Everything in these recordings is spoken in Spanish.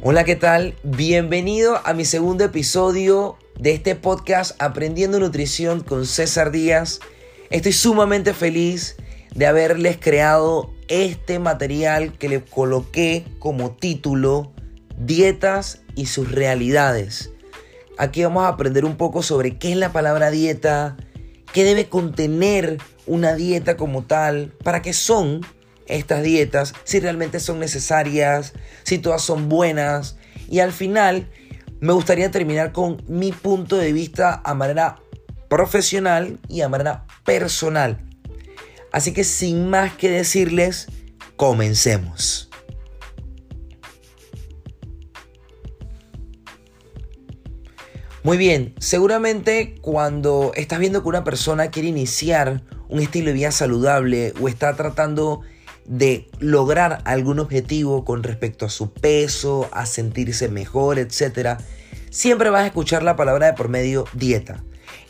Hola, ¿qué tal? Bienvenido a mi segundo episodio de este podcast Aprendiendo Nutrición con César Díaz. Estoy sumamente feliz de haberles creado este material que le coloqué como título Dietas y sus realidades. Aquí vamos a aprender un poco sobre qué es la palabra dieta, qué debe contener una dieta como tal, para qué son estas dietas, si realmente son necesarias, si todas son buenas. Y al final me gustaría terminar con mi punto de vista a manera profesional y a manera personal. Así que sin más que decirles, comencemos. Muy bien, seguramente cuando estás viendo que una persona quiere iniciar un estilo de vida saludable o está tratando de lograr algún objetivo con respecto a su peso, a sentirse mejor, etc., siempre vas a escuchar la palabra de por medio dieta.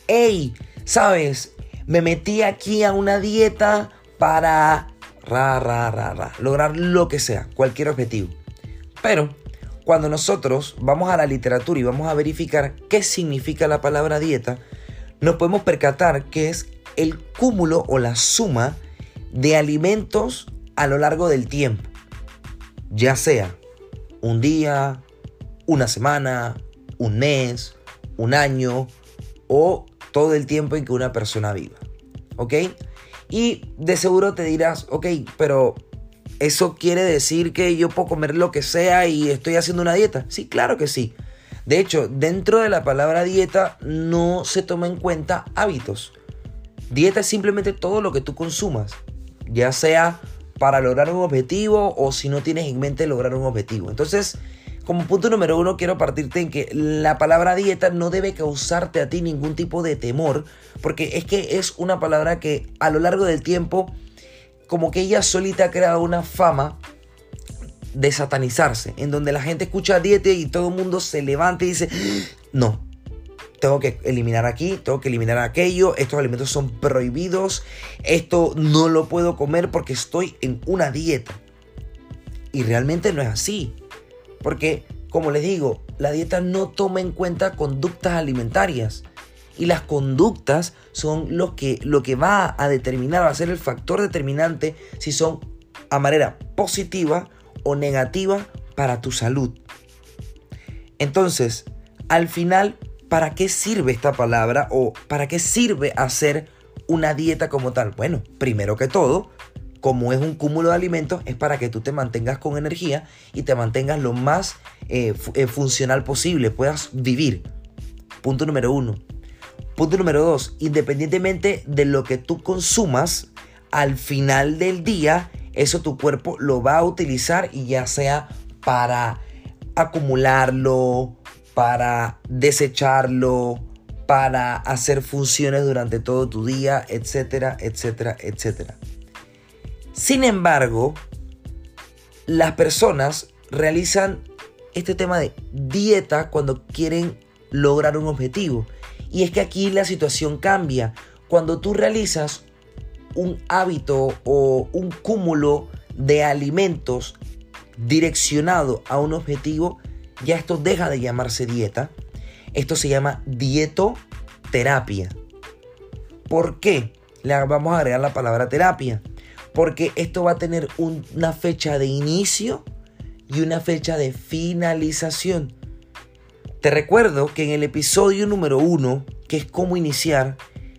¡Ey! ¿Sabes? Me metí aquí a una dieta para ra, ra, ra, ra, lograr lo que sea, cualquier objetivo. Pero cuando nosotros vamos a la literatura y vamos a verificar qué significa la palabra dieta, nos podemos percatar que es el cúmulo o la suma de alimentos a lo largo del tiempo, ya sea un día, una semana, un mes, un año o todo el tiempo en que una persona viva. ¿Ok? Y de seguro te dirás, ok, pero ¿eso quiere decir que yo puedo comer lo que sea y estoy haciendo una dieta? Sí, claro que sí. De hecho, dentro de la palabra dieta no se toma en cuenta hábitos. Dieta es simplemente todo lo que tú consumas, ya sea para lograr un objetivo o si no tienes en mente lograr un objetivo. Entonces, como punto número uno, quiero partirte en que la palabra dieta no debe causarte a ti ningún tipo de temor, porque es que es una palabra que a lo largo del tiempo, como que ella solita ha creado una fama de satanizarse, en donde la gente escucha dieta y todo el mundo se levanta y dice, no, tengo que eliminar aquí, tengo que eliminar aquello, estos alimentos son prohibidos, esto no lo puedo comer porque estoy en una dieta. Y realmente no es así, porque como les digo, la dieta no toma en cuenta conductas alimentarias. Y las conductas son lo que, lo que va a determinar, va a ser el factor determinante si son a manera positiva o negativa para tu salud. Entonces, al final ¿para qué sirve esta palabra o para qué sirve hacer una dieta como tal? Bueno, primero que todo, como es un cúmulo de alimentos, es para que tú te mantengas con energía y te mantengas lo más eh, eh, funcional posible, puedas vivir. Punto número uno. Punto número dos, independientemente de lo que tú consumas, al final del día, eso tu cuerpo lo va a utilizar y ya sea para acumularlo, para desecharlo, para hacer funciones durante todo tu día, etcétera, etcétera, etcétera. Sin embargo, las personas realizan este tema de dieta cuando quieren lograr un objetivo. Y es que aquí la situación cambia. Cuando tú realizas un hábito o un cúmulo de alimentos direccionado a un objetivo, ya esto deja de llamarse dieta. Esto se llama dietoterapia. ¿Por qué? Le vamos a agregar la palabra terapia. Porque esto va a tener una fecha de inicio y una fecha de finalización. Te recuerdo que en el episodio número uno, que es cómo iniciar,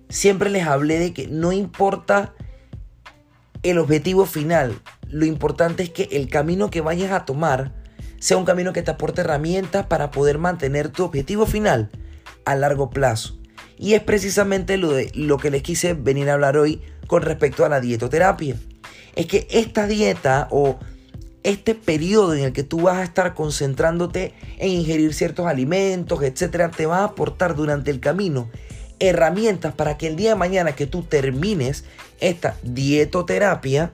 siempre les hablé de que no importa el objetivo final, lo importante es que el camino que vayas a tomar sea un camino que te aporte herramientas para poder mantener tu objetivo final a largo plazo. Y es precisamente lo, de, lo que les quise venir a hablar hoy con respecto a la dietoterapia. Es que esta dieta o este periodo en el que tú vas a estar concentrándote en ingerir ciertos alimentos, etcétera, te va a aportar durante el camino herramientas para que el día de mañana que tú termines esta dietoterapia,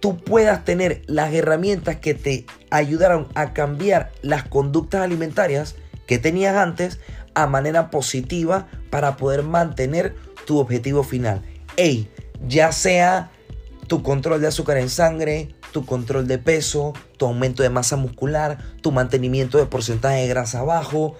tú puedas tener las herramientas que te ayudaron a cambiar las conductas alimentarias que tenías antes a manera positiva para poder mantener tu objetivo final. Ey, ya sea tu control de azúcar en sangre, tu control de peso, tu aumento de masa muscular, tu mantenimiento de porcentaje de grasa bajo.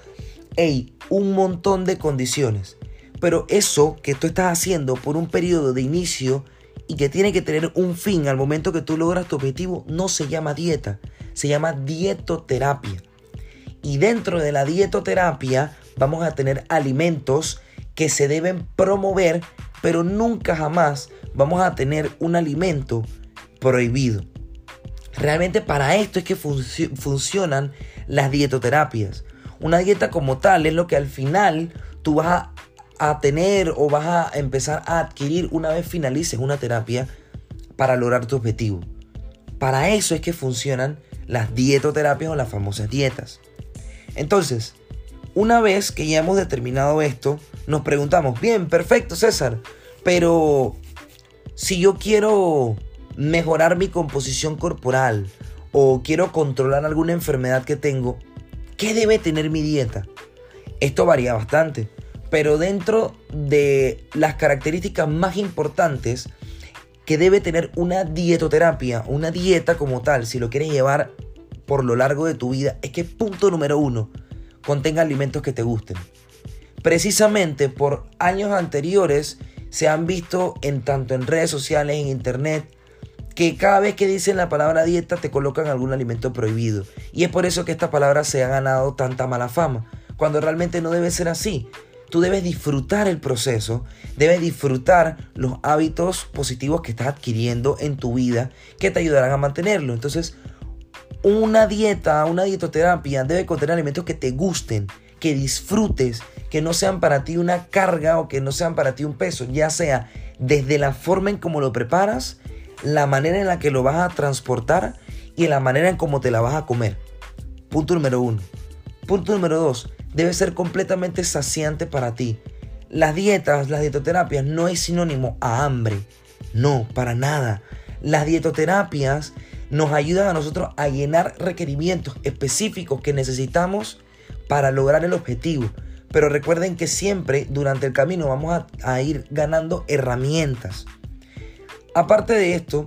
Ey, un montón de condiciones. Pero eso que tú estás haciendo por un periodo de inicio y que tiene que tener un fin al momento que tú logras tu objetivo, no se llama dieta, se llama dietoterapia. Y dentro de la dietoterapia vamos a tener alimentos que se deben promover, pero nunca jamás vamos a tener un alimento prohibido. Realmente para esto es que funcionan las dietoterapias. Una dieta como tal es lo que al final tú vas a a tener o vas a empezar a adquirir una vez finalices una terapia para lograr tu objetivo. Para eso es que funcionan las dietoterapias o las famosas dietas. Entonces, una vez que ya hemos determinado esto, nos preguntamos, bien, perfecto César, pero si yo quiero mejorar mi composición corporal o quiero controlar alguna enfermedad que tengo, ¿qué debe tener mi dieta? Esto varía bastante pero dentro de las características más importantes que debe tener una dietoterapia, una dieta como tal, si lo quieres llevar por lo largo de tu vida, es que punto número uno, contenga alimentos que te gusten. Precisamente por años anteriores se han visto en tanto en redes sociales, en internet, que cada vez que dicen la palabra dieta te colocan algún alimento prohibido. Y es por eso que esta palabra se ha ganado tanta mala fama, cuando realmente no debe ser así. Tú debes disfrutar el proceso, debes disfrutar los hábitos positivos que estás adquiriendo en tu vida que te ayudarán a mantenerlo. Entonces, una dieta, una dietoterapia debe contener alimentos que te gusten, que disfrutes, que no sean para ti una carga o que no sean para ti un peso, ya sea desde la forma en cómo lo preparas, la manera en la que lo vas a transportar y la manera en cómo te la vas a comer. Punto número uno. Punto número dos debe ser completamente saciante para ti. Las dietas, las dietoterapias no es sinónimo a hambre. No, para nada. Las dietoterapias nos ayudan a nosotros a llenar requerimientos específicos que necesitamos para lograr el objetivo. Pero recuerden que siempre durante el camino vamos a, a ir ganando herramientas. Aparte de esto,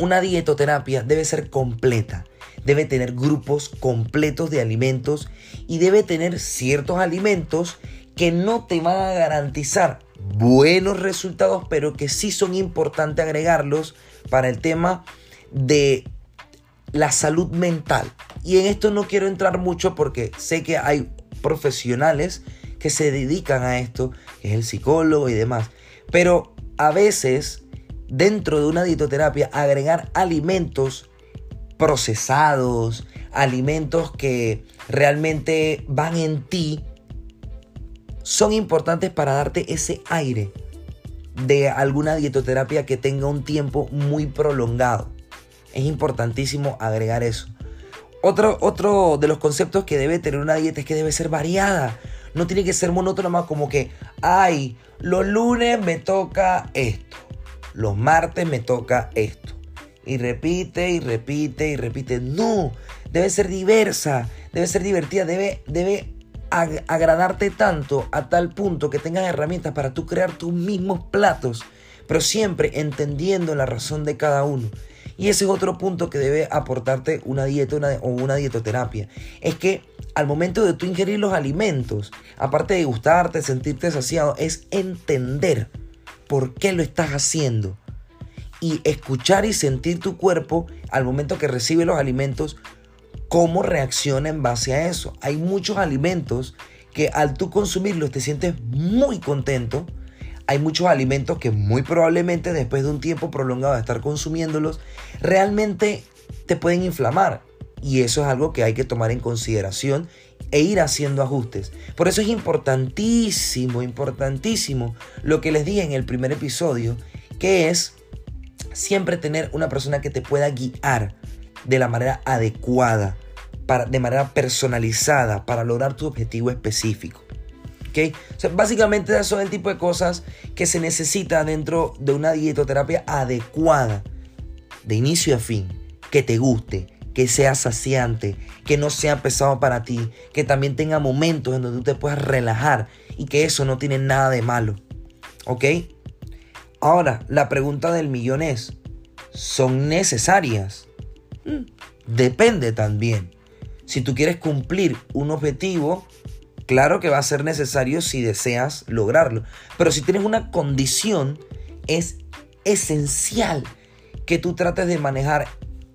una dietoterapia debe ser completa debe tener grupos completos de alimentos y debe tener ciertos alimentos que no te van a garantizar buenos resultados, pero que sí son importantes agregarlos para el tema de la salud mental. Y en esto no quiero entrar mucho porque sé que hay profesionales que se dedican a esto, que es el psicólogo y demás. Pero a veces, dentro de una dietoterapia, agregar alimentos procesados, alimentos que realmente van en ti, son importantes para darte ese aire de alguna dietoterapia que tenga un tiempo muy prolongado. Es importantísimo agregar eso. Otro, otro de los conceptos que debe tener una dieta es que debe ser variada. No tiene que ser monótona como que, ay, los lunes me toca esto, los martes me toca esto y repite y repite y repite. No, debe ser diversa, debe ser divertida, debe, debe agradarte tanto a tal punto que tengas herramientas para tú crear tus mismos platos, pero siempre entendiendo la razón de cada uno. Y ese es otro punto que debe aportarte una dieta o una dietoterapia. Es que al momento de tú ingerir los alimentos, aparte de gustarte, sentirte saciado, es entender por qué lo estás haciendo y escuchar y sentir tu cuerpo al momento que recibe los alimentos, cómo reacciona en base a eso. Hay muchos alimentos que al tú consumirlos te sientes muy contento. Hay muchos alimentos que muy probablemente después de un tiempo prolongado de estar consumiéndolos, realmente te pueden inflamar. Y eso es algo que hay que tomar en consideración e ir haciendo ajustes. Por eso es importantísimo, importantísimo lo que les dije en el primer episodio, que es siempre tener una persona que te pueda guiar de la manera adecuada, para, de manera personalizada, para lograr tu objetivo específico. ¿Okay? básicamente eso son el tipo de cosas que se necesita dentro de una dietoterapia adecuada, de inicio a fin, que te guste, que sea saciante, que no sea pesado para ti, que también tenga momentos en donde tú te puedas relajar y que eso no tiene nada de malo. ¿Ok? Ahora, la pregunta del millón es, son necesarias. Mm, depende también. Si tú quieres cumplir un objetivo, claro que va a ser necesario si deseas lograrlo. Pero si tienes una condición, es esencial que tú trates de manejar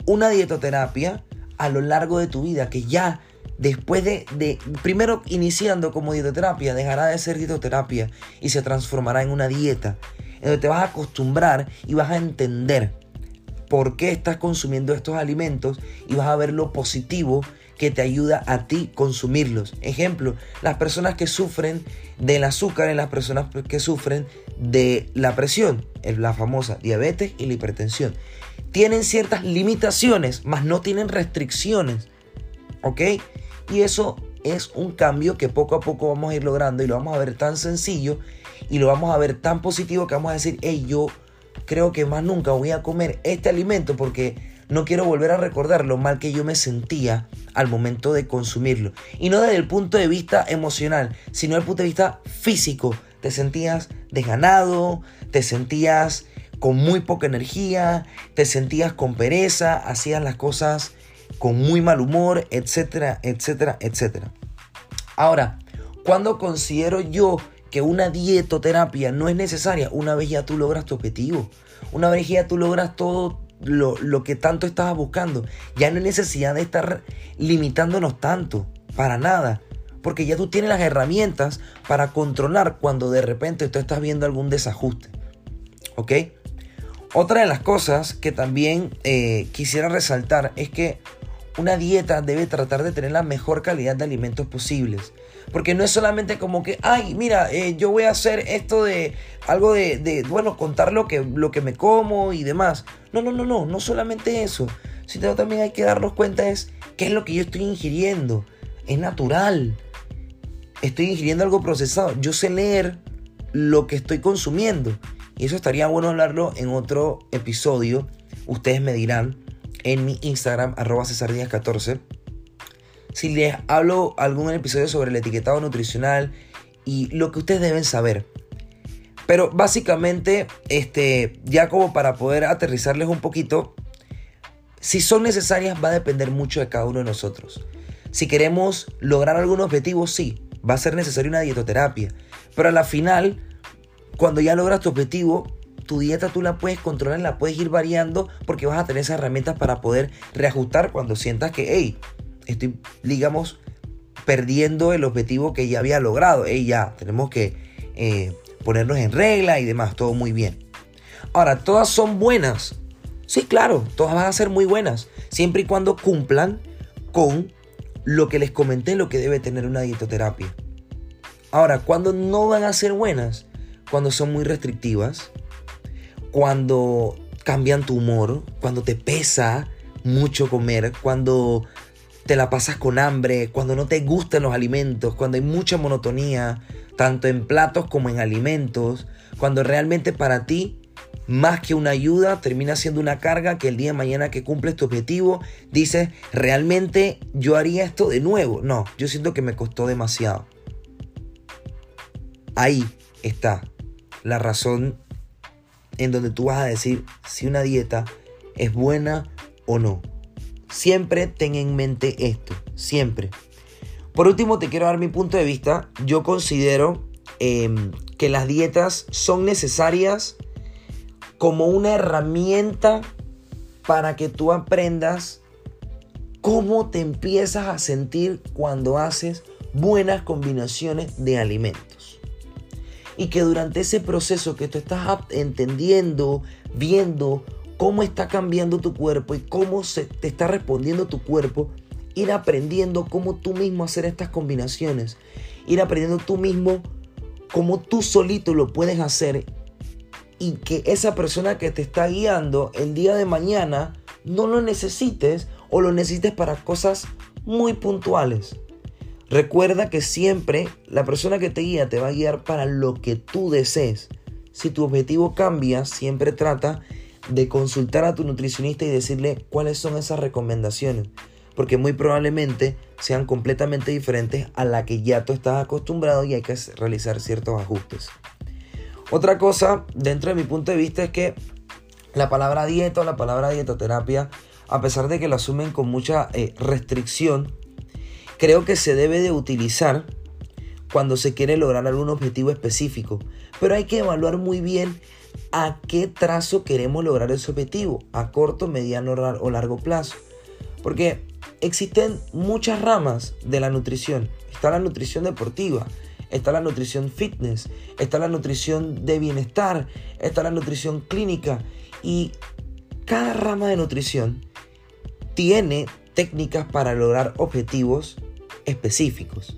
una dietoterapia a lo largo de tu vida, que ya después de, primero iniciando como dietoterapia, dejará de ser dietoterapia y se transformará en una dieta, en donde te vas a acostumbrar y vas a entender por qué estás consumiendo estos alimentos y vas a ver lo positivo que te ayuda a ti consumirlos. Ejemplo, las personas que sufren del azúcar y las personas que sufren de la presión, la famosa diabetes y la hipertensión. Tienen ciertas limitaciones, mas no tienen restricciones. ¿Ok? Y eso es un cambio que poco a poco vamos a ir logrando y lo vamos a ver tan sencillo y lo vamos a ver tan positivo que vamos a decir, hey, yo creo que más nunca voy a comer este alimento porque no quiero volver a recordar lo mal que yo me sentía al momento de consumirlo. Y no desde el punto de vista emocional, sino desde el punto de vista físico. Te sentías desganado, te sentías con muy poca energía, te sentías con pereza, hacías las cosas con muy mal humor, etcétera, etcétera, etcétera. Ahora, cuando considero yo que una dietoterapia no es necesaria? Una vez ya tú logras tu objetivo, una vez ya tú logras todo lo, que tanto estabas buscando. Ya no hay necesidad de estar limitándonos tanto, para nada. Porque ya tú tienes las herramientas para controlar cuando de repente tú estás viendo algún desajuste. ¿Ok? Otra de las cosas que también eh, quisiera resaltar es que una dieta debe tratar de tener la mejor calidad de alimentos posibles. Porque no es solamente como que, ay, mira, eh, yo voy a hacer esto de algo de, bueno, contar lo que, lo que me como y demás. No, no, no, no, no solamente eso. Sino también hay que darnos cuenta es qué es lo que yo estoy ingiriendo. Es natural. Estoy ingiriendo algo procesado. Yo sé leer lo que estoy consumiendo. Y eso estaría bueno hablarlo en otro episodio. Ustedes me dirán en mi Instagram, arroba 14 si les hablo algún episodio sobre el etiquetado nutricional y lo que ustedes deben saber. Pero básicamente, este, ya como para poder aterrizarles un poquito, si son necesarias va a depender mucho de cada uno de nosotros. Si queremos lograr algún objetivo, sí, va a ser necesaria una dietoterapia. Pero a la final, cuando ya logras tu objetivo, tu dieta tú la puedes controlar, la puedes ir variando porque vas a tener esas herramientas para poder reajustar cuando sientas que, hey, estoy, digamos, perdiendo el objetivo que ya había logrado. Y ya, tenemos que eh, ponernos en regla y demás, todo muy bien. Ahora, todas son buenas. Sí, claro, todas van a ser muy buenas, siempre y cuando cumplan con lo que les comenté, lo que debe tener una dietoterapia. Ahora, cuando no van a ser buenas, cuando son muy restrictivas, cuando cambian tu humor, cuando te pesa mucho comer, cuando te la pasas con hambre, cuando no te gustan los alimentos, cuando hay mucha monotonía, tanto en platos como en alimentos, cuando realmente para ti, más que una ayuda, termina siendo una carga que el día de mañana que cumples tu objetivo, dices, realmente yo haría esto de nuevo. No, yo siento que me costó demasiado. Ahí está la razón en donde tú vas a decir si una dieta es buena o no. Siempre ten en mente esto, siempre. Por último, te quiero dar mi punto de vista. Yo considero em, que las dietas son necesarias como una herramienta para que tú aprendas cómo te empiezas a sentir cuando haces buenas combinaciones de alimentos. Y que durante ese proceso que tú estás entendiendo, viendo cómo está cambiando tu cuerpo y cómo se te está respondiendo tu cuerpo, ir aprendiendo cómo tú mismo hacer estas combinaciones, ir aprendiendo tú mismo cómo tú solito lo puedes hacer y que esa persona que te está guiando el día de mañana no lo necesites o lo necesites para cosas muy puntuales. Recuerda que siempre la persona que te guía te va a guiar para lo que tú desees. Si tu objetivo cambia, siempre trata de consultar a tu nutricionista y decirle cuáles son esas recomendaciones, porque muy probablemente sean completamente diferentes a la que ya tú estás acostumbrado y hay que realizar ciertos ajustes. Otra cosa, dentro de mi punto de vista, es que La palabra dieta o la palabra dietoterapia, a pesar de que lo asumen con mucha eh, restricción, creo que se debe de utilizar cuando se quiere lograr algún objetivo específico. Pero hay que evaluar muy bien a qué trazo queremos lograr ese objetivo, a corto, mediano o largo plazo. Porque existen muchas ramas de la nutrición. Está la nutrición deportiva, está la nutrición fitness, está la nutrición de bienestar, está la nutrición clínica y cada rama de nutrición tiene técnicas para lograr objetivos específicos.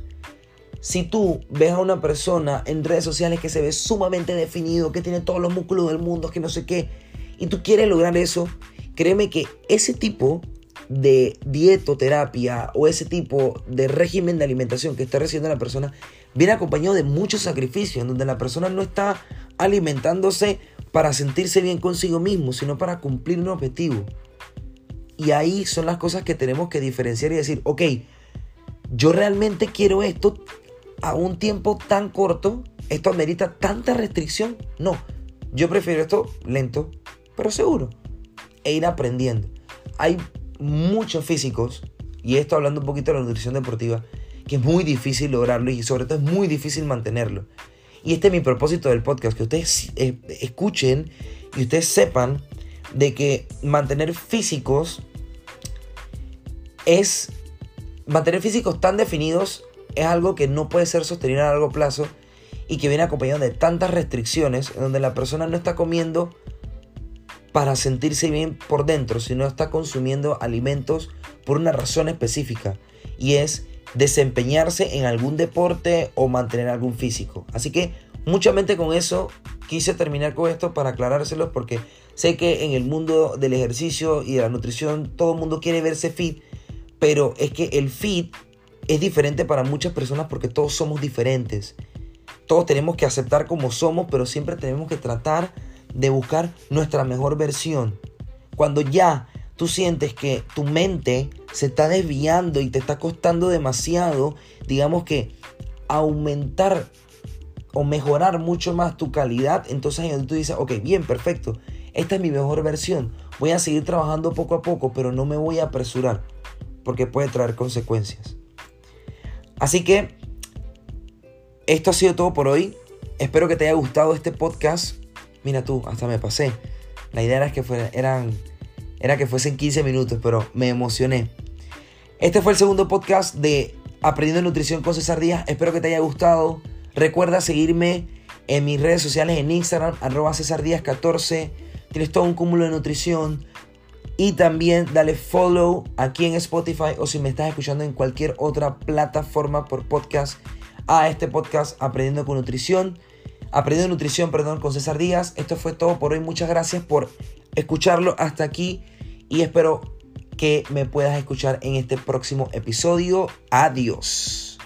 Si tú ves a una persona en redes sociales que se ve sumamente definido, que tiene todos los músculos del mundo, que no sé qué, y tú quieres lograr eso, créeme que ese tipo de dietoterapia o ese tipo de régimen de alimentación que está recibiendo la persona viene acompañado de muchos sacrificios, en donde la persona no está alimentándose para sentirse bien consigo mismo, sino para cumplir un objetivo. Y ahí son las cosas que tenemos que diferenciar y decir, ok, yo realmente quiero esto a un tiempo tan corto, esto amerita tanta restricción. No, yo prefiero esto lento, pero seguro, e ir aprendiendo. Hay muchos físicos, y esto hablando un poquito de la nutrición deportiva, que es muy difícil lograrlo y sobre todo es muy difícil mantenerlo. Y este es mi propósito del podcast, que ustedes eh, escuchen y ustedes sepan de que mantener físicos es mantener físicos tan definidos es algo que no puede ser sostenido a largo plazo y que viene acompañado de tantas restricciones en donde la persona no está comiendo para sentirse bien por dentro, sino está consumiendo alimentos por una razón específica y es desempeñarse en algún deporte o mantener algún físico. Así que mucha mente con eso quise terminar con esto para aclarárselos porque sé que en el mundo del ejercicio y de la nutrición todo el mundo quiere verse fit, pero es que el fit es diferente para muchas personas porque todos somos diferentes. Todos tenemos que aceptar como somos, pero siempre tenemos que tratar de buscar nuestra mejor versión. Cuando ya tú sientes que tu mente se está desviando y te está costando demasiado, digamos que aumentar o mejorar mucho más tu calidad, entonces tú dices, ok, bien, perfecto, esta es mi mejor versión, voy a seguir trabajando poco a poco, pero no me voy a apresurar, porque puede traer consecuencias. Así que esto ha sido todo por hoy. Espero que te haya gustado este podcast. Mira tú, hasta me pasé. La idea era que, era que fuesen 15 minutos, pero me emocioné. Este fue el segundo podcast de Aprendiendo Nutrición con César Díaz. Espero que te haya gustado. Recuerda seguirme en mis redes sociales en Instagram, arroba César Díaz 14. Tienes todo un cúmulo de nutrición. Y también dale follow aquí en Spotify o si me estás escuchando en cualquier otra plataforma por podcast a este podcast Aprendiendo con Nutrición. Aprendiendo Nutrición, perdón, con César Díaz. Esto fue todo por hoy. Muchas gracias por escucharlo hasta aquí y espero que me puedas escuchar en este próximo episodio. Adiós.